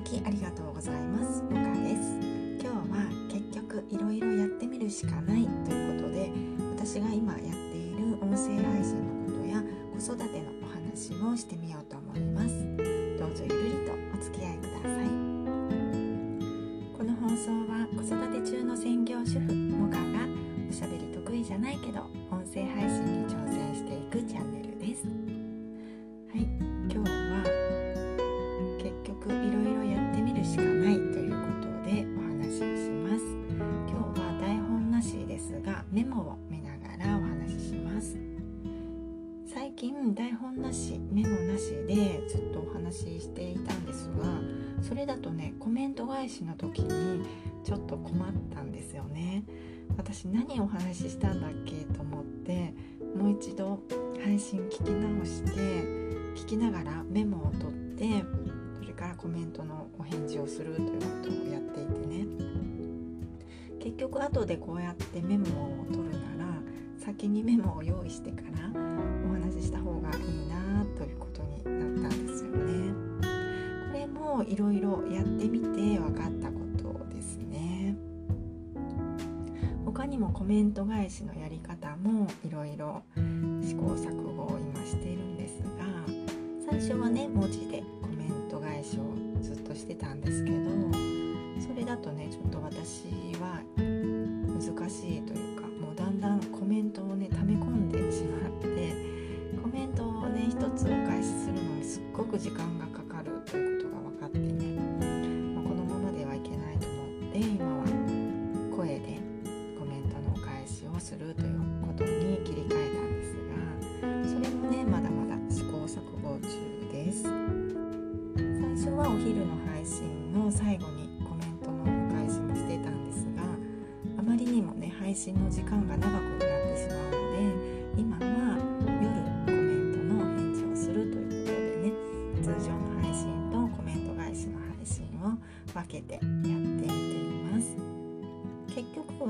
きありがとうございます。モカです。今日は結局いろいろやってみるしかないということで私が今やっている音声配信のことや子育てのお話をしてみようと思います。どうぞゆるりとお付き合いください。この放送は子育て中の専業主婦モカがおしゃべり得意じゃないけど近台本なしメモなしでずっとお話ししていたんですがそれだとねコメント返しの時にちょっと困ったんですよね。私何お話ししたんだっけと思ってもう一度配信聞き直して聞きながらメモを取ってそれからコメントのお返事をするということをやっていてね。結局後でこうやってメモを取るな先にメモを用意してからお話しした方がいいなということになったんですよね。これもいろいろやってみて分かったことですね。他にもコメント返しのやり方もいろいろ試行錯誤を今しているんですが最初はね文字でコメント返しをずっとしてたんですけどそれだとねちょっと私は難しいというく時間がかかるということが分かってね。もうこのままではいけないと思って今は声でコメントのお返しをするということに切り替えたんですがそれもねまだまだ試行錯誤中です。最初はお昼の配信の最後にコメントのお返しもしてたんですがあまりにもね配信の時間が長く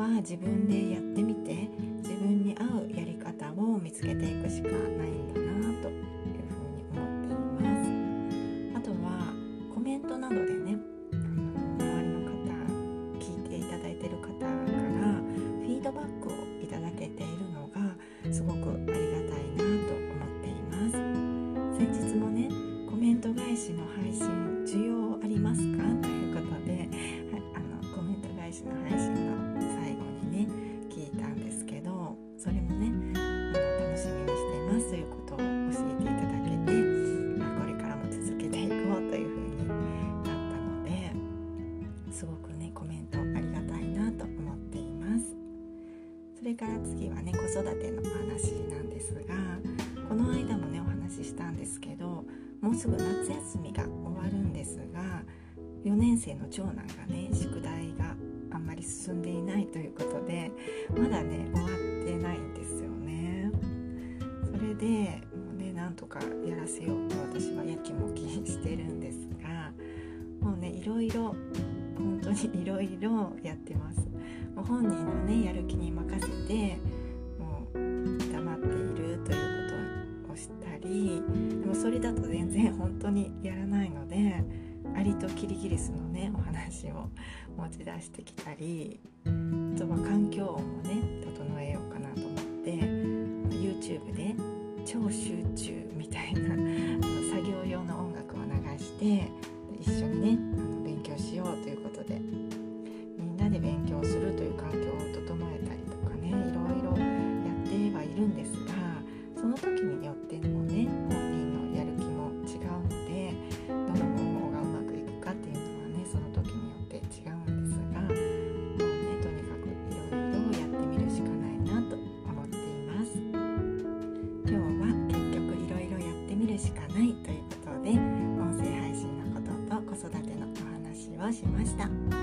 は自分でやってみて自分に合うやり方を見つけていくしかないんだなというふうに思っています。あとはコメントなどでね周りの方聞いていただいてる方からフィードバックをいただけているのがすごくありがたいれから次はね子育ての話なんですがこの間もねお話ししたんですけどもうすぐ夏休みが終わるんですが4年生の長男がね宿題があんまり進んでいないということでまだね終わってないんですよね。それでもうねなんとかやらせようと私はやきもきしてるんですがもうねいろいろ本当にいろいろやってます。もう本人のねやる気に任せてもう黙っているということをしたりでもそれだと全然本当にやらないのでアリとキリギリスのねお話を持ち出してきたりあとは環境音もね整えようかなと思って YouTube で超集中みたいな作業用の音楽を流して一緒にねあの勉強しようということで勉強するという環境を整えたりとかねいろいろやってはいるんですがその時によってもね本人のやる気も違うのでどの方法がうまくいくかっていうのはねその時によって違うんですがもうねとにかくいろいろやってみるしかないなと思っています。今日は結局いろいろやってみるしかないということで音声配信のことと子育てのお話をしました。